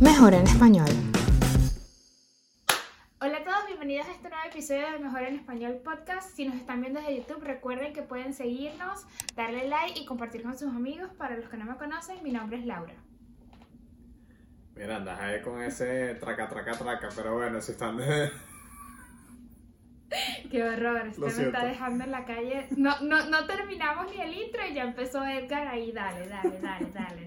Mejor en español. Hola a todos, bienvenidos a este nuevo episodio de Mejor en Español Podcast. Si nos están viendo desde YouTube, recuerden que pueden seguirnos, darle like y compartir con sus amigos. Para los que no me conocen, mi nombre es Laura. Mira, andas ahí con ese traca, traca, traca, pero bueno, si están de... Qué horror, Lo me está dejando en la calle. No, no, no terminamos ni el intro y ya empezó Edgar ahí. Dale, dale, dale, dale.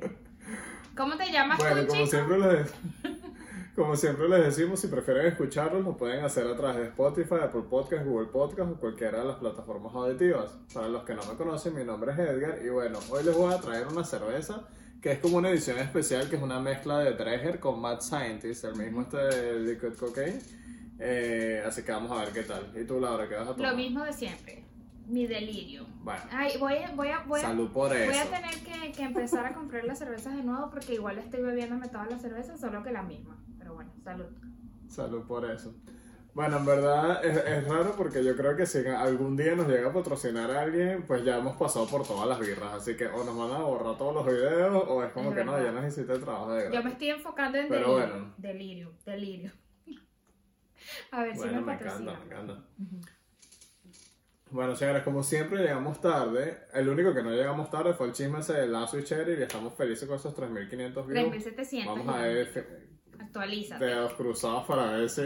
¿Cómo te llamas Bueno, tú, como chico? siempre les... Como siempre les decimos, si prefieren escucharlos, lo pueden hacer a través de Spotify, Apple Podcast, Google Podcast o cualquiera de las plataformas auditivas. Para los que no me conocen, mi nombre es Edgar y bueno, hoy les voy a traer una cerveza que es como una edición especial, que es una mezcla de Dreher con Mad Scientist, el mismo este de Liquid Cocaine. Eh, así que vamos a ver qué tal. ¿Y tú, Laura, qué vas a tomar? Lo mismo de siempre. Mi delirio. Bueno, Ay, voy a, voy a, voy a, salud por eso. Voy a tener que, que empezar a comprar las cervezas de nuevo porque igual estoy bebiéndome todas las cervezas, solo que la misma. Pero bueno, salud. Salud por eso. Bueno, en verdad es, es raro porque yo creo que si algún día nos llega a patrocinar a alguien, pues ya hemos pasado por todas las birras. Así que o nos van a borrar todos los videos o es como Es que no, ya nos hiciste el trabajo de Yo me estoy enfocando en Pero delirio. bueno. Delirio, delirio. A ver si Bueno, me me encanta, me encanta. Bueno, señores, como siempre llegamos tarde. El único que no llegamos tarde fue el chisme ese de Lazo y Cherry y estamos felices con esos 3.500 views. 3700. Vamos a ver Actualízate. dedos cruzados para ver si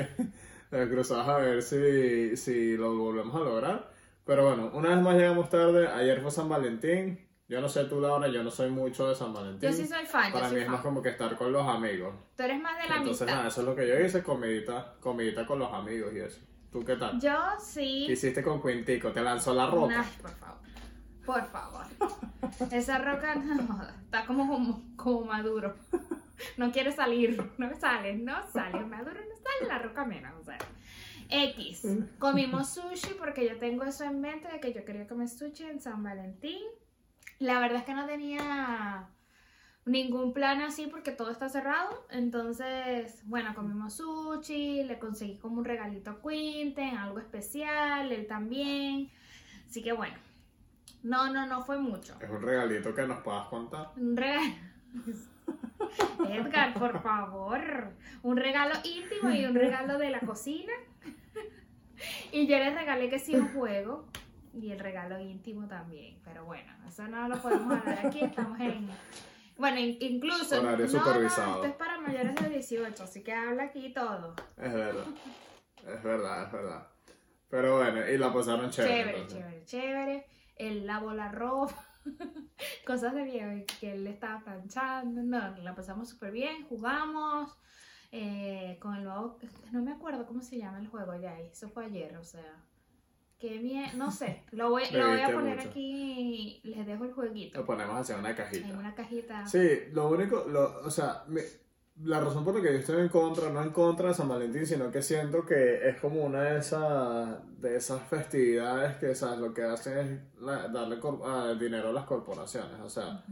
dedos cruzados a ver si, si lo volvemos a lograr pero bueno una vez más llegamos tarde ayer fue San Valentín yo no sé tú Laura yo no soy mucho de San Valentín Yo sí soy fan, yo para soy mí es fan. más como que estar con los amigos Tú eres más de la entonces amistad. nada eso es lo que yo hice comidita comidita con los amigos y eso tú qué tal Yo sí. ¿Qué hiciste con Quintico te lanzó la roca Ay, por favor. Por favor. Esa roca no, está como, como, como maduro. No quiere salir. No sale, no sale. Maduro no sale, la roca menos. O sea. X. Comimos sushi porque yo tengo eso en mente de que yo quería comer sushi en San Valentín. La verdad es que no tenía ningún plan así porque todo está cerrado. Entonces, bueno, comimos sushi, le conseguí como un regalito a Quinten, algo especial, él también. Así que bueno. No, no, no fue mucho. es un regalito que nos puedas contar Un regalo. Edgar, por favor. Un regalo íntimo y un regalo de la cocina. Y yo le regalé que sí un juego. Y el regalo íntimo también. Pero bueno, eso no lo podemos hablar aquí. Estamos en. Bueno, in- incluso. Horario no, no, supervisado. esto es para mayores de 18, así que habla aquí todo. es verdad es verdad es verdad pero bueno y la pasaron chévere, Chévere, entonces. chévere, chévere. Él lavó la ropa. Cosas de viejo que él estaba planchando. No, la pasamos súper bien. Jugamos eh, con el nuevo. No me acuerdo cómo se llama el juego ya. Eso fue ayer, o sea. Qué bien. No sé. Lo voy, lo voy a poner mucho. aquí. Les dejo el lo jueguito. ponemos hacia una cajita En una cajita. Sí, lo único, lo, o sea, la razón por la que yo estoy en contra, no en contra de San Valentín, sino que siento que es como una de esas, de esas festividades que, ¿sabes? Lo que hacen es la- darle cor- ah, dinero a las corporaciones, o sea,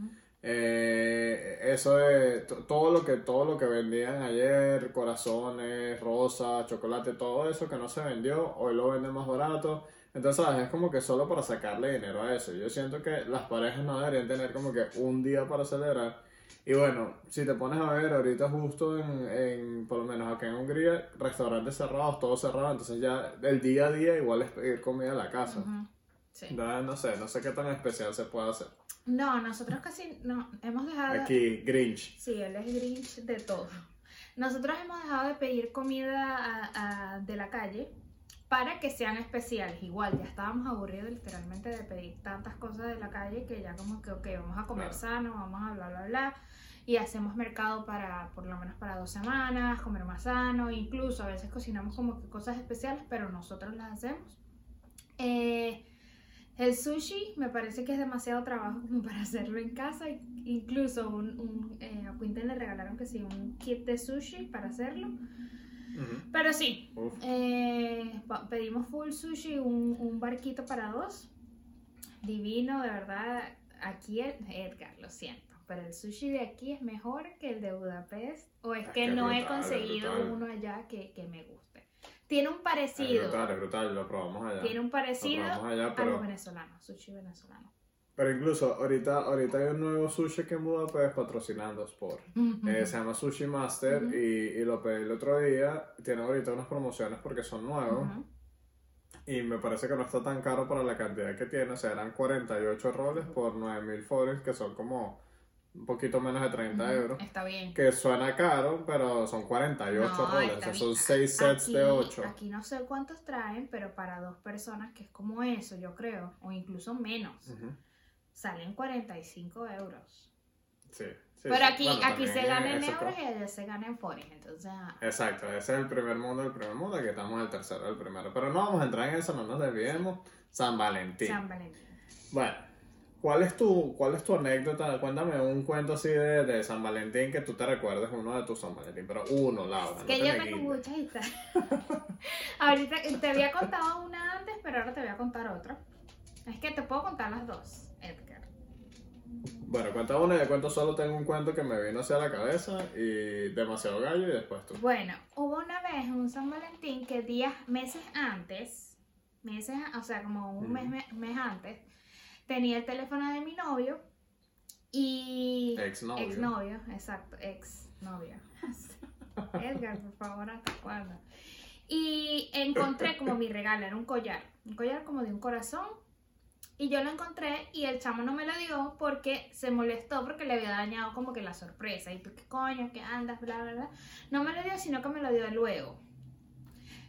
eh, eso de to- todo lo que, todo lo que vendían ayer, corazones, rosas, chocolate, todo eso que no se vendió, hoy lo venden más barato. Entonces, ¿sabes? Es como que solo para sacarle dinero a eso. Yo siento que las parejas no deberían tener como que un día para celebrar. Y bueno, si te pones a ver, ahorita justo en, en por lo menos acá en Hungría, restaurantes cerrados, todo cerrado, entonces ya el día a día igual es pedir comida a la casa. Ujú, sí. Entonces, no sé, no sé qué tan especial se puede hacer. No, nosotros casi. No, hemos dejado. Aquí, Grinch. Sí, él es Grinch de todo. Nosotros hemos dejado de pedir comida a- a- de la calle para que sean especiales. Igual, ya estábamos aburridos literalmente de pedir tantas cosas de la calle que ya como que, ok, vamos a comer Claro. sano, vamos a bla, bla, bla. Y hacemos mercado para, por lo menos para dos semanas, comer más sano. Incluso a veces cocinamos como que cosas especiales, pero nosotros las hacemos. Eh, el sushi me parece que es demasiado trabajo como para hacerlo en casa. Incluso un, un, eh, a Quinten le regalaron que sí, un kit de sushi para hacerlo. Pero sí, eh, pedimos full sushi, un, un barquito para dos. Divino, de verdad. Aquí, el- Edgar, lo siento. Pero el sushi de aquí es mejor que el de Budapest. O es Es que que no he brutal, conseguido brutal. uno allá que, que me guste. Tiene un Es parecido. brutal, es brutal, lo probamos allá. Tiene un parecido allá, a pero- los venezolanos, sushi venezolano. Pero incluso ahorita, ahorita hay un nuevo sushi que en Budapest patrocinando Sport. Eh, se llama Sushi Master y, y lo pedí el otro día. Tiene ahorita unas promociones porque son nuevos. Y me parece que no está tan caro para la cantidad que tiene. O sea, eran 48 roles por 9000 forex, que son como un poquito menos de 30 Ujú. euros. Está bien. Que suena caro, pero son 48 No, roles. O sea, son 6 sets Aquí- de 8. Aquí no sé cuántos traen, pero para dos personas, que es como eso, yo creo, o incluso menos, salen 45 euros. Sí, sí, pero aquí, Bueno, aquí se gana en euros co- y allá se gana en forex, entonces... Exacto, ese es el primer mundo, el primer mundo, aquí estamos en el tercero, el primero. Pero no vamos a entrar en eso, no nos desviemos. San Valentín. San Valentín. Bueno, ¿cuál es tu, cuál es tu anécdota? Cuéntame un cuento así de, de San Valentín que tú te recuerdes uno de tus San Valentín, pero uno, Laura. no que te yo tengo muchas historias. Ahorita te había contado una antes, pero ahora te voy a contar otra. Es que te puedo contar las dos, Edgar. Bueno, cuenta una y de cuento solo tengo un cuento que me vino hacia la cabeza y demasiado gallo y después tú. Bueno, hubo una vez un San Valentín que días, meses antes, meses, o sea, como un mes, mes antes, tenía el teléfono de mi novio y... Exnovio. Exnovio, exacto, exnovio. Edgar, por favor, ¿hasta cuándo? Y encontré como mi regalo, era un collar, un collar como de un corazón. Y yo lo encontré y el chamo no me lo dio porque se molestó porque le había dañado como que la sorpresa. Y tú, ¿qué coño? ¿Qué andas? Bla, bla, bla. No me lo dio, sino que me lo dio luego.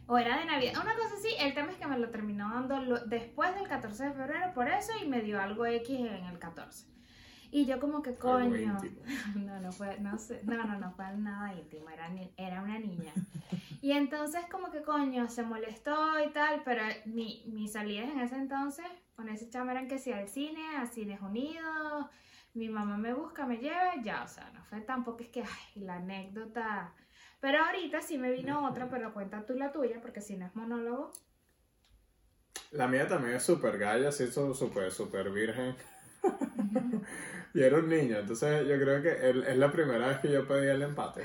O era de Navidad, una cosa así. El tema es que me lo terminó dando después del 14 de febrero por eso y me dio algo X en el 14. Y yo como que coño. No, no fue, no sé, no, no, no fue nada íntimo, era, ni- era una niña. Y entonces como que coño, se molestó y tal, pero mi, mis salidas en ese entonces con ese chamo eran que sí al cine, a Cines Unidos, mi mamá me busca, me lleva, ya, o sea, no fue tampoco es que, ay, la anécdota. Pero ahorita sí me vino otra, pero cuenta tú la tuya, porque si no es monólogo. La mía también es súper galla, su- súper, súper virgen. y era un niño, entonces yo creo que el- es la primera vez que yo pedí el empate.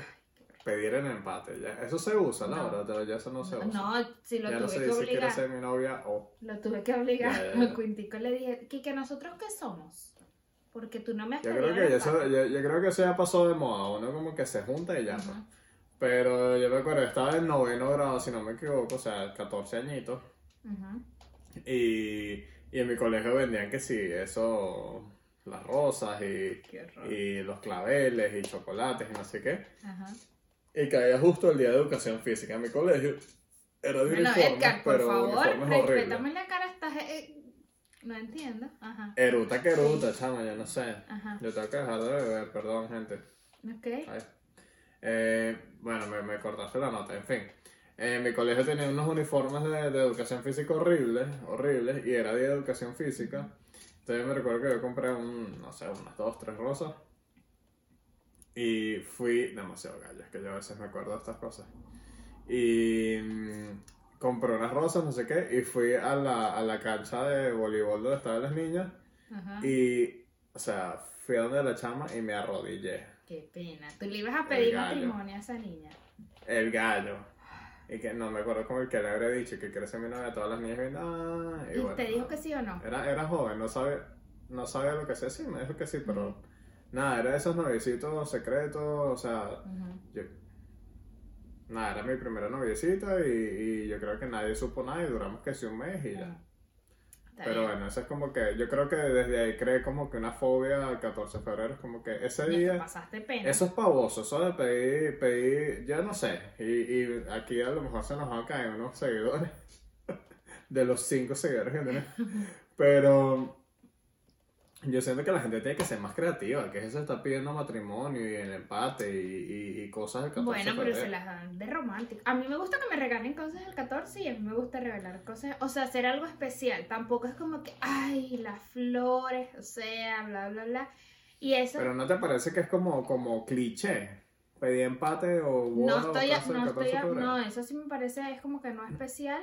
Pedir el empate, ya. Eso se usa, No. Laura, pero ya eso no se usa. No, si lo ya no tuve se que dice obligar. ser mi novia o... Lo tuve que obligar. Ya, ya, ya. A Quintico le dije, que nosotros qué somos? Porque tú no me has Yo creo que eso, empate". yo, yo creo que eso ya pasó de moda, uno como que se junta y ya. pues. Pero yo me acuerdo, estaba en noveno grado, si no me equivoco, o sea, 14 añitos. Ujú. Y, y en mi colegio vendían que sí, eso, las rosas y, y los claveles y chocolates y no sé qué. Ajá. Y caía justo el día de educación física en mi colegio. Era de Bueno, uniformes, Edgar, por pero favor, uniformes horribles. respétame la cara, estás... eh, no entiendo. Ajá. Eruta que eruta, chama, yo no sé. Ajá. Yo tengo que dejar de beber, perdón, gente. Ok. Ay. Eh, bueno, me, me cortaste la nota, en fin. Eh, mi colegio tenía unos uniformes de, de educación física horribles, horribles, y era día de educación física. Entonces me recuerdo que yo compré un, no sé, unas dos, tres rosas. Y fui demasiado gallo, es que yo a veces me acuerdo de estas cosas. Y mm, compré unas rosas, no sé qué, y fui a la, a la cancha de voleibol donde estaban las niñas. Ajá. Y, o sea, fui a donde la chama y me arrodillé. Qué pena. Tú le ibas a pedir matrimonio a esa niña. El gallo. Y que no me acuerdo como el que le habría dicho que quiere ser mi novia. Todas las niñas viendo, ah, y ¿Y bueno, te dijo que sí o no? Era, era joven, no sabe, no sabe lo que sea. Sí, me dijo que sí, pero nada, era de esos noviecitos secretos. O sea, yo, nada, era mi primera noviecita y, y yo creo que nadie supo nada y duramos que sí un mes y ya. Pero bueno, eso es como que, yo creo que desde ahí creé como que una fobia al 14 de febrero. Es como que ese día. pasaste pena. Eso es pavoso, eso de pedir, pedir, yo no sé, y, y aquí a lo mejor se nos van a caer unos seguidores, de los cinco seguidores que tenemos, pero yo siento que la gente tiene que ser más creativa, que eso está pidiendo matrimonio y el empate y, y, y cosas del 14 Bueno, pero se las dan de romántico. A mí me gusta que me regalen cosas del 14 y a mí me gusta regalar cosas, o sea, hacer algo especial. Tampoco es como que, ay, las flores, o sea, bla, bla, bla. Y eso Pero ¿no te parece que es como, como cliché? Pedir empate o boda no o estoy, el no 14 estoy, no, eso sí me parece, es como que no especial.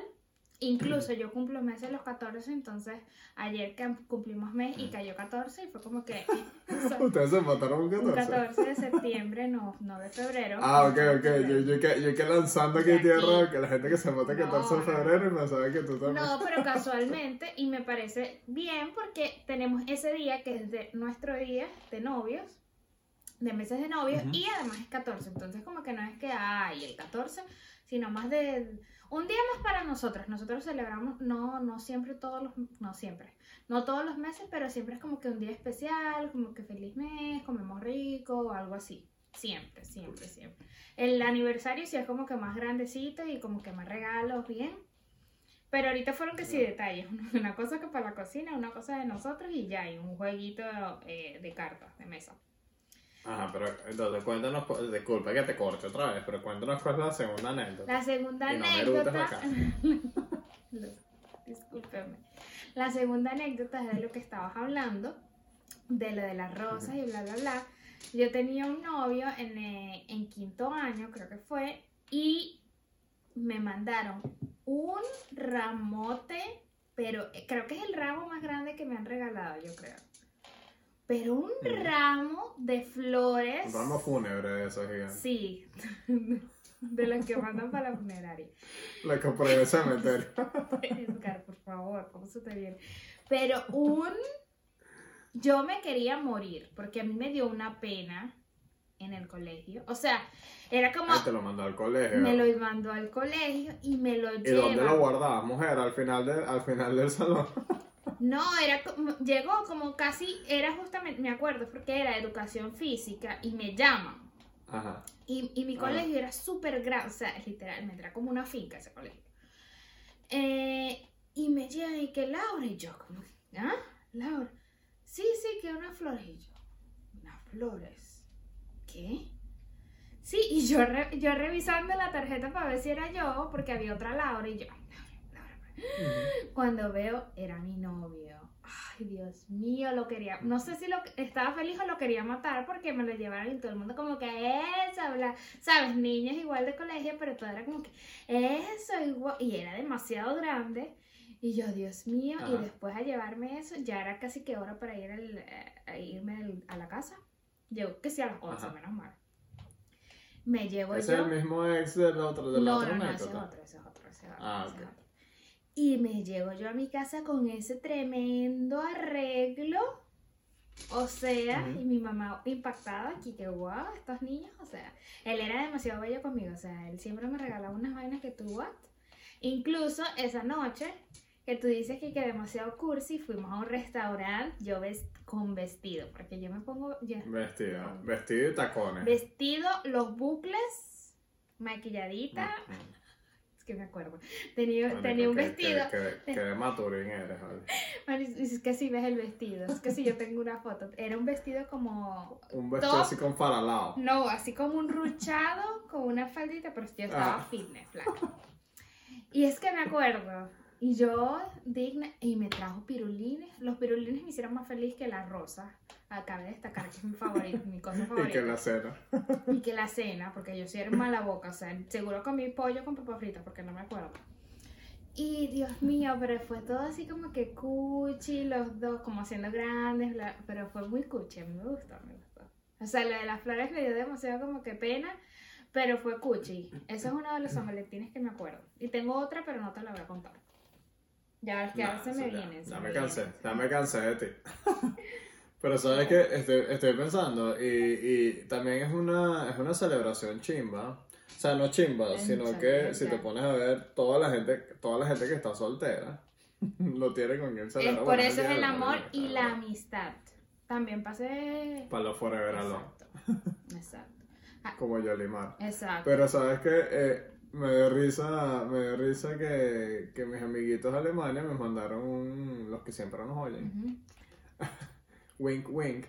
Incluso yo cumplo meses los 14, entonces ayer que cumplimos mes y cayó 14 y fue como que... Ustedes se mataron un 14. Un 14 de septiembre, no, no de febrero. Ah, ok, ok. Yo, yo, que, yo que lanzando aquí tierra que la gente que se mata el No, 14 de no. febrero y me sabe que tú también. No, pero casualmente, y me parece bien porque tenemos ese día que es de nuestro día de novios, de meses de novios, y además es 14. Entonces, como que no es que hay el 14, sino más de un día más para nosotros. Nosotros celebramos, no, no siempre todos los, no siempre, no todos los meses, pero siempre es como que un día especial, como que feliz mes, comemos rico, o algo así. Siempre, siempre, siempre. El aniversario sí es como que más grandecito y como que más regalos, bien. Pero ahorita fueron que sí detalles. Una cosa que para la cocina, una cosa de nosotros y ya, y un jueguito eh, de cartas, de mesa. Ajá, pero entonces cuéntanos, cu- disculpa que te corte otra vez, pero cuéntanos cuál es la segunda anécdota. La segunda Y no me anécdota. Discúlpeme. La segunda anécdota es de lo que estabas hablando, de lo de las rosas y bla, bla, bla. Yo tenía un novio en, eh, en quinto año, creo que fue, y me mandaron un ramote, pero eh, creo que es el ramo más grande que me han regalado, yo creo. Pero un Mm. ramo de flores. Un ramo fúnebre de esos gigantes. Sí, de los que mandan para la funeraria. La en el cementerio. Edgar, por favor, ¿cómo se te viene? Pero un... Yo me quería morir porque a mí me dio una pena en el colegio. O sea, era como... Ay, te lo mandó al colegio. Me lo mandó al colegio y me lo ¿Y dónde lo lleva. guardabas, mujer? Al final, de, al final del salón. No, era como- llegó como casi, era justamente, me acuerdo, porque era educación física y me llaman. Ajá. Y, y mi colegio era súper grande, o sea, literalmente era como una finca ese colegio. Eh, y me llegan y que Laura y yo, como, ¿ah? Laura, sí, sí, que unas flores. Y yo, unas flores, ¿qué? Sí, y yo, re- yo revisando la tarjeta para ver si era yo, porque había otra Laura y yo. Cuando veo, era mi novio. Ay, Dios mío, lo quería. No sé si lo estaba feliz o lo quería matar porque me lo llevaron y todo el mundo como que eso, bla. Sabes, niños igual de colegio, pero todo era como que eso, igual. Y era demasiado grande. Y yo, Dios mío, y Ajá. después a llevarme eso, ya era casi que hora para ir al- eh, a irme al- a la casa. Llegó que sí a las 11, Ajá. menos mal. Me llevo es yo. el mismo ex del otro, de la No, otra no, no, ese es otro, ese es otro, ese es otro. Ah, ese es ok. otro. Y me llego yo a mi casa con ese tremendo arreglo. O sea, Ujú. y mi mamá impactada aquí, que wow, estos niños, o sea, él era demasiado bello conmigo, o sea, él siempre me regalaba unas vainas que tú, what? Incluso esa noche, que tú dices que, que demasiado cursi, fuimos a un restaurante, yo ves con vestido, porque yo me pongo, yo- Vestida. Vestido y tacones. vestido, los bucles, maquilladita, Mm, es que me acuerdo. Tenía, Marico, tenía un que- vestido. Que, que, que de maturín eres, vale. Es que si ves el vestido. Es que si yo tengo una foto. Era un vestido como. Un vestido Top. así con faralao. No, así como un ruchado con una faldita, pero yo estaba Ah. fitness, flaca. Y es que me acuerdo. Y yo, digna, y me trajo pirulines. Los pirulines me hicieron más feliz que la rosa. Acabé de destacar que es mi favorito, mi cosa Y favorita. que la cena. y que la cena, porque yo soy era mala boca, o sea, seguro comí pollo con papas fritas, porque no me acuerdo. Y Dios mío, pero fue todo así como que cuchi, los dos como haciendo grandes, bla- pero fue muy cuchi, a mí me gustó, me gustó. O sea, lo de las flores me dio demasiado como que pena, pero fue cuchi. Eso es uno de los San Valentines que me acuerdo. Y tengo otra, pero no te la voy a contar. Ya es que ahora se me eso ya- me cansé, ya me cansé de ti. Pero sabes que estoy, estoy pensando, y, y también es una, es una celebración chimba. O sea, no chimba, Es sino que si te pones a ver, toda la gente, toda la gente que está soltera lo tiene con quien Es celebrar. por Bueno, eso es el amor y la amistad. También pasé... Para los forever Exacto. Exacto. como Yolimar. Exacto. Pero sabes que eh, me dio risa, me dio risa que, que mis amiguitos de Alemania me mandaron un, los que siempre nos oyen, wink wink,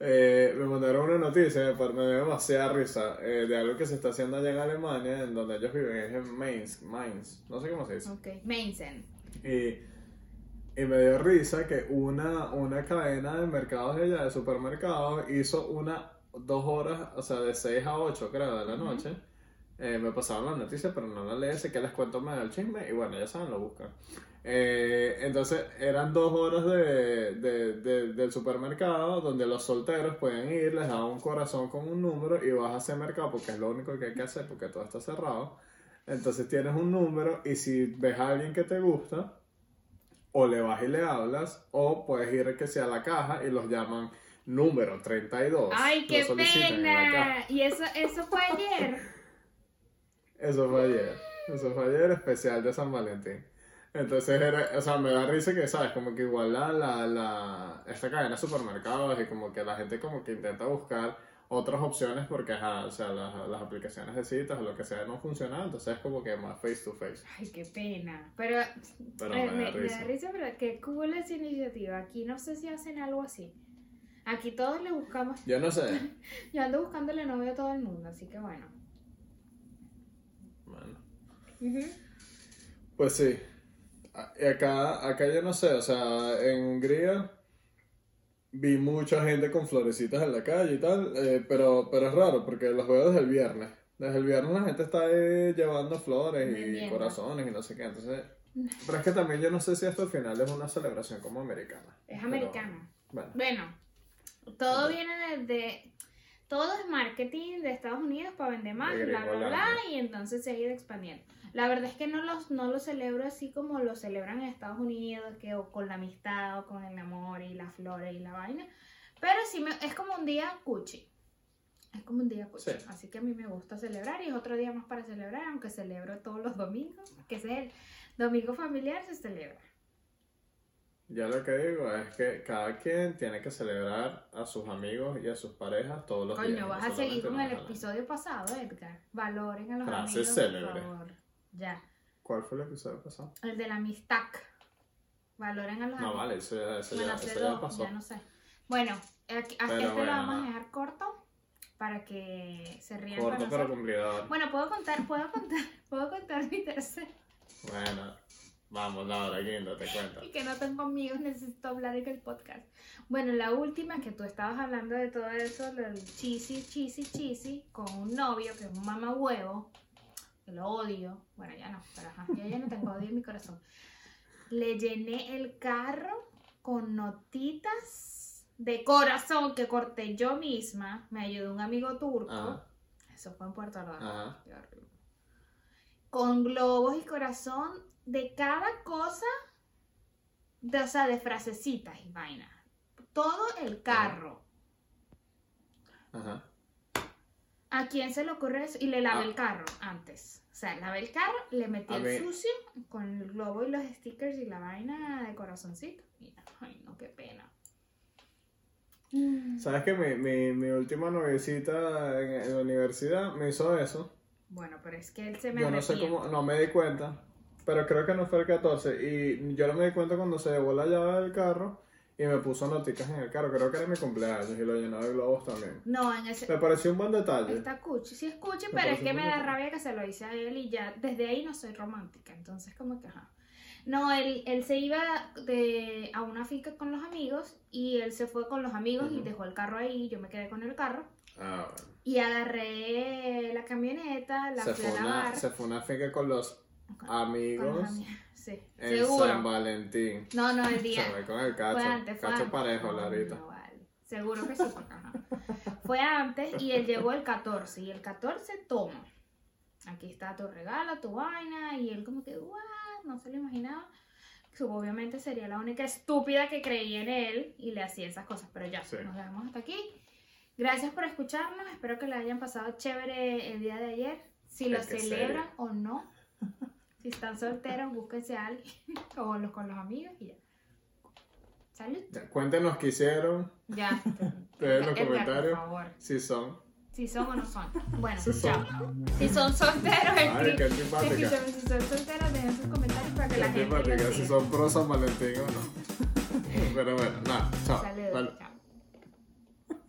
eh, me mandaron una noticia, me, dio demasiada risa, eh, de algo que se está haciendo allá en Alemania, en donde ellos viven, es en Mainz, Mainz, no sé cómo se dice. Ok. Mainzen. Y, y me dio risa que una, una cadena de mercados de allá, de supermercados, hizo una, dos horas, o sea, de 6 a 8, creo, de la noche, Eh, me pasaron la noticia, pero no la leí, así que les cuento más del chisme y bueno, ya saben, lo buscan. Eh, entonces eran dos horas de, de- de- del supermercado donde los solteros pueden ir, les daban un corazón con un número y vas a ese mercado porque es lo único que hay que hacer porque todo está cerrado. Entonces tienes un número y si ves a alguien que te gusta, o le vas y le hablas, o puedes ir que sea a la caja y los llaman número 32. ¡Ay, qué pena! Y eso, eso fue ayer. Eso fue ayer. Eso fue ayer especial de San Valentín. Entonces era, o sea, me da risa que, ¿sabes? Como que igual la, la, la, esta cadena de supermercados y como que la gente como que intenta buscar otras opciones porque, ajá, o sea, las, las aplicaciones de citas o lo que sea no funcionan, entonces es como que más face to face. Ay, qué pena. Pero, Pero eh, me da me, da risa, pero qué cool esa iniciativa. Aquí no sé si hacen algo así. Aquí todos le buscamos. Yo no sé. Yo ando buscándole novio a todo el mundo, así que bueno. Bueno. Pues sí. Acá, acá yo no sé, o sea, en Hungría vi mucha gente con florecitas en la calle y tal, eh, pero, pero es raro porque los veo desde el viernes. Desde el viernes la gente está eh, llevando flores y corazones y no sé qué, entonces... Pero es que también yo no sé si esto al final es una celebración como americana. Es Pero, americana. bueno, Bueno, todo viene de, de- Todo es marketing de Estados Unidos para vender más, bla, bla, bla, y entonces se ha ido expandiendo. La verdad es que no los, no los celebro así como lo celebran en Estados Unidos, que o con la amistad, o con el amor y las flores y la vaina. Pero sí, me, es como un día cuchi. Es como un día cuchi. Sí. Así que a mí me gusta celebrar y es otro día más para celebrar, aunque celebro todos los domingos, que es el domingo familiar, se celebra. Yo lo que digo es que cada quien tiene que celebrar a sus amigos y a sus parejas todos los días. Coño, no vas a seguir con el episodio pasado, Edgar. Valoren a los Frase amigos, célebre. por favor. Ya. ¿Cuál fue el episodio pasado? El de la amistad. Valoren a los No, amigos. vale, eso ya, eso bueno, ya, eso ya pasó. ya no sé. Bueno, aquí, este bueno, lo vamos a dejar corto para que se rían Corto pero cumplidor. Bueno, puedo contar, puedo contar, puedo contar mi tercer. Bueno, vamos, Laura, guinda, te cuento. Y que no tengo amigos, necesito hablar en el podcast. Bueno, la última que tú estabas hablando de todo eso, lo del chisi, chisi, chisi, con un novio que es un mamá huevo, que lo odio. Bueno, ya no, pero ajá, ya, ya no tengo odio en mi corazón. Le llené el carro con notitas de corazón que corté yo misma. Me ayudó un amigo turco. Ajá, Eso fue en Puerto Rico. ajá. Qué horrible. Con globos y corazón de cada cosa, de, o sea, de frasecitas y vainas. Todo el carro. Ajá. ¿A quién se le ocurre eso? Y le lavé Ah. el carro antes. O sea, lavé el carro, le metí A el sucio con el globo y los stickers y la vaina de corazoncito. Y, ay, no, qué pena. Mm. ¿Sabes que mi, mi, mi última noviecita en, en la universidad me hizo eso? Bueno, pero es que él se me Yo no sé cómo, no me di cuenta, pero creo que no fue el 14. Y yo no me di cuenta cuando se llevó la llave del carro y me puso noticas en el carro. Creo que era mi cumpleaños y lo llenó de globos también. No, en ese... Me pareció un buen detalle. Está cuchi, sí es cuchi, Me pero es que me da rabia que se lo hice a él y ya desde ahí no soy romántica, entonces como que ajá. No, él, él se iba de, a una finca con los amigos y él se fue con los amigos y dejó el carro ahí, yo me quedé con el carro Ah, bueno. y agarré la camioneta, la Se fue, una, se fue una finca con los amigos Sí, en seguro. San Valentín. No, no, el Se día. fue con el Fue cacho. antes, fue cacho antes. parejo, Larita. no vale. Seguro que sí, porque ajá. Fue antes y él llegó el 14. Y el 14, toma. Aquí está tu regalo, tu vaina. Y él como que, what, no se lo imaginaba. Obviamente sería la única estúpida que creía en él y le hacía esas cosas. Pero ya, Sí. nos vemos hasta aquí. Gracias por escucharnos. Espero que le hayan pasado chévere el día de ayer. Si lo Es celebran serio. o no. Si están solteros, búsquense a alguien. o los con los amigos y ya. Salud. Cuéntenos qué hicieron, Ya. En los comentarios. Por favor. si son. Si son o no son. Bueno, Si son. Si son solteros, Ay, escri- si, son, solteros, dejen sus comentarios para que Qué la gente si son pro San Valentín o no. Pero bueno, nada, chao. Saludos. Vale. Chao.